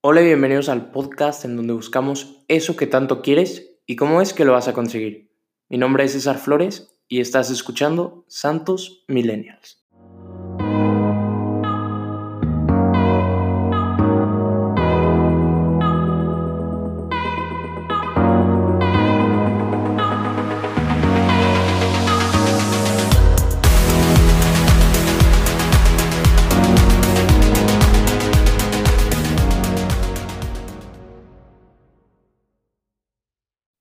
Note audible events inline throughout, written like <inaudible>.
Hola y bienvenidos al podcast en donde buscamos eso que tanto quieres y cómo es que lo vas a conseguir. Mi nombre es César Flores y estás escuchando Santos Millennials.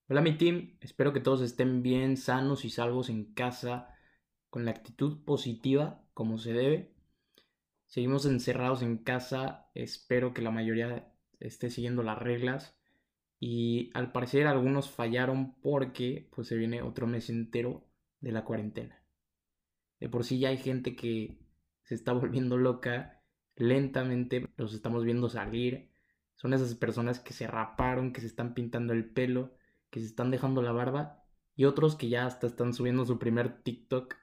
Hola mi team, espero que todos estén bien, sanos y salvos en casa, con la actitud positiva como se debe. Seguimos encerrados en casa, espero que la mayoría esté siguiendo las reglas y al parecer algunos fallaron porque pues se viene otro mes entero de la cuarentena. De por sí ya hay gente que se está <laughs> volviendo loca, lentamente los estamos viendo salir. Son esas personas que se raparon, que se están pintando el pelo que se están dejando la barba y otros que ya hasta están subiendo su primer TikTok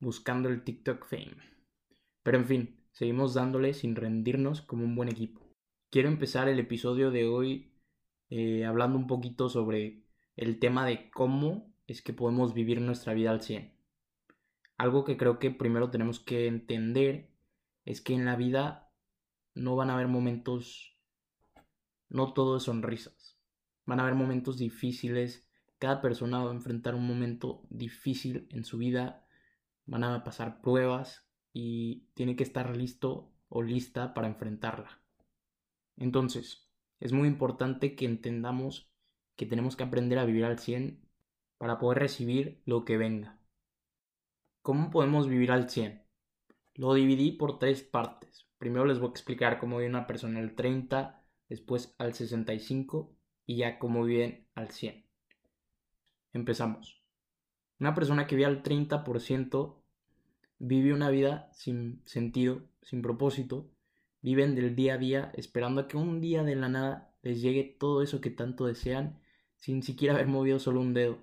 buscando el TikTok fame. Pero en fin, seguimos dándole sin rendirnos como un buen equipo. Quiero empezar el episodio de hoy eh, hablando un poquito sobre el tema de cómo es que podemos vivir nuestra vida al 100. Algo que creo que primero tenemos que entender es que en la vida no van a haber momentos, no todo es sonrisas Van a haber momentos difíciles. Cada persona va a enfrentar un momento difícil en su vida. Van a pasar pruebas y tiene que estar listo o lista para enfrentarla. Entonces, es muy importante que entendamos que tenemos que aprender a vivir al 100 para poder recibir lo que venga. ¿Cómo podemos vivir al 100? Lo dividí por tres partes. Primero les voy a explicar cómo vive una persona al 30, después al 65 y ya como viven al 100. Empezamos. Una persona que vive al 30% vive una vida sin sentido, sin propósito, viven del día a día esperando a que un día de la nada les llegue todo eso que tanto desean sin siquiera haber movido solo un dedo.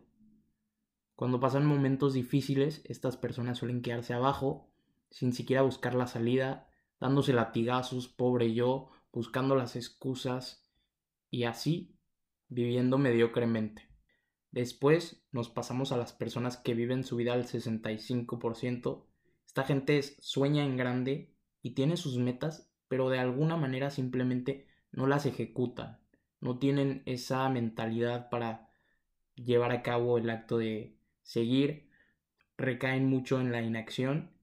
Cuando pasan momentos difíciles, estas personas suelen quedarse abajo sin siquiera buscar la salida, dándose latigazos, pobre yo, buscando las excusas y así viviendo mediocremente. Después nos pasamos a las personas que viven su vida al 65%. Esta gente sueña en grande y tiene sus metas, pero de alguna manera simplemente no las ejecutan. No tienen esa mentalidad para llevar a cabo el acto de seguir. Recaen mucho en la inacción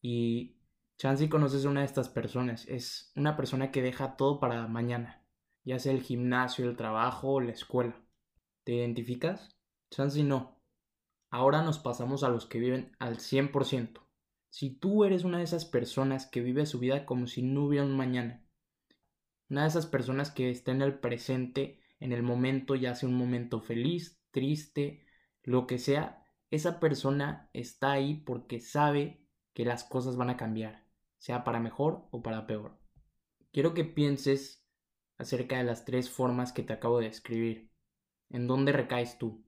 y Chansey conoces a una de estas personas. Es una persona que deja todo para mañana ya sea el gimnasio, el trabajo la escuela. ¿Te identificas? Chance no. Ahora nos pasamos a los que viven al 100%. Si tú eres una de esas personas que vive su vida como si no hubiera un mañana, una de esas personas que está en el presente, en el momento, ya sea un momento feliz, triste, lo que sea, esa persona está ahí porque sabe que las cosas van a cambiar, sea para mejor o para peor. Quiero que pienses acerca de las tres formas que te acabo de describir. ¿En dónde recaes tú?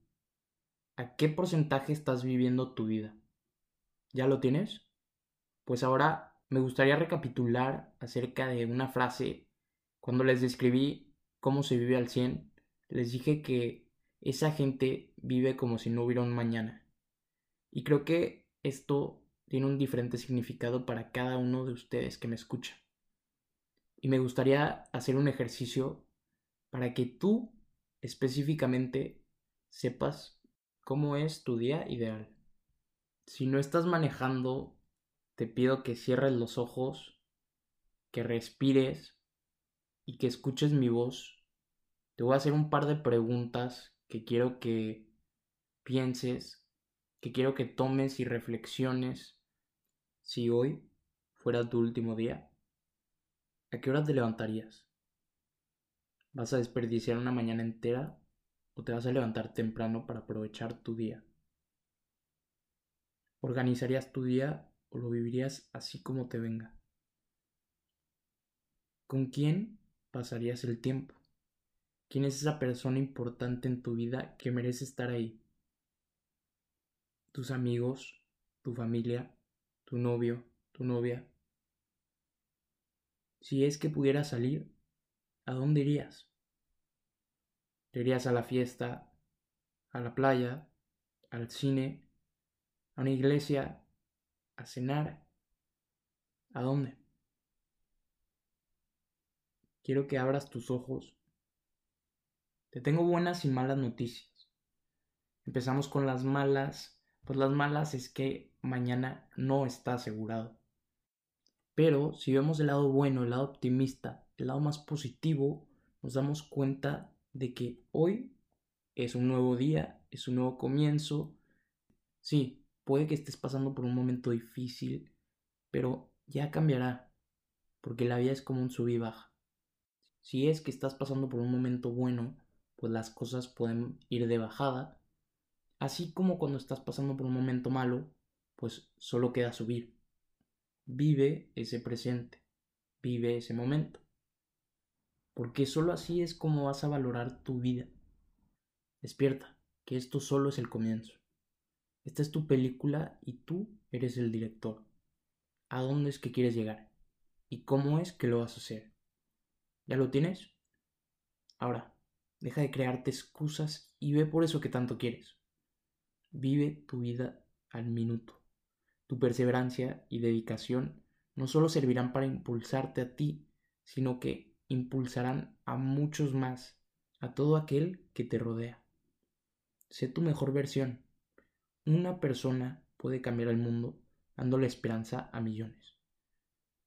¿A qué porcentaje estás viviendo tu vida? ¿Ya lo tienes? Pues ahora me gustaría recapitular acerca de una frase. Cuando les describí cómo se vive al 100, les dije que esa gente vive como si no hubiera un mañana. Y creo que esto tiene un diferente significado para cada uno de ustedes que me escucha. Y me gustaría hacer un ejercicio para que tú específicamente sepas cómo es tu día ideal. Si no estás manejando, te pido que cierres los ojos, que respires y que escuches mi voz. Te voy a hacer un par de preguntas que quiero que pienses, que quiero que tomes y reflexiones si hoy fuera tu último día. ¿A qué hora te levantarías? ¿Vas a desperdiciar una mañana entera o te vas a levantar temprano para aprovechar tu día? ¿Organizarías tu día o lo vivirías así como te venga? ¿Con quién pasarías el tiempo? ¿Quién es esa persona importante en tu vida que merece estar ahí? ¿Tus amigos? ¿Tu familia? ¿Tu novio? ¿Tu novia? Si es que pudiera salir, ¿a dónde irías? ¿Te irías a la fiesta, a la playa, al cine, a una iglesia, a cenar? ¿A dónde? Quiero que abras tus ojos. Te tengo buenas y malas noticias. Empezamos con las malas. Pues las malas es que mañana no está asegurado. Pero si vemos el lado bueno, el lado optimista, el lado más positivo, nos damos cuenta de que hoy es un nuevo día, es un nuevo comienzo. Sí, puede que estés pasando por un momento difícil, pero ya cambiará, porque la vida es como un sub y baja. Si es que estás pasando por un momento bueno, pues las cosas pueden ir de bajada, así como cuando estás pasando por un momento malo, pues solo queda subir. Vive ese presente, vive ese momento, porque solo así es como vas a valorar tu vida. Despierta, que esto solo es el comienzo. Esta es tu película y tú eres el director. ¿A dónde es que quieres llegar? ¿Y cómo es que lo vas a hacer? ¿Ya lo tienes? Ahora, deja de crearte excusas y ve por eso que tanto quieres. Vive tu vida al minuto. Tu perseverancia y dedicación no solo servirán para impulsarte a ti, sino que impulsarán a muchos más, a todo aquel que te rodea. Sé tu mejor versión. Una persona puede cambiar el mundo dándole esperanza a millones.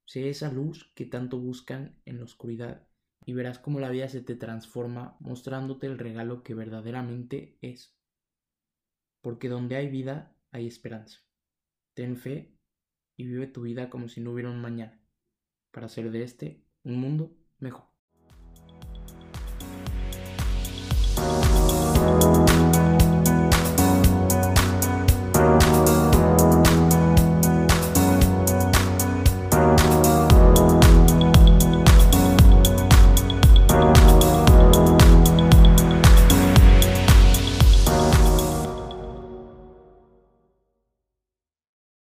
Sé esa luz que tanto buscan en la oscuridad y verás cómo la vida se te transforma mostrándote el regalo que verdaderamente es. Porque donde hay vida hay esperanza. Ten fe y vive tu vida como si no hubiera un mañana, para hacer de este un mundo mejor.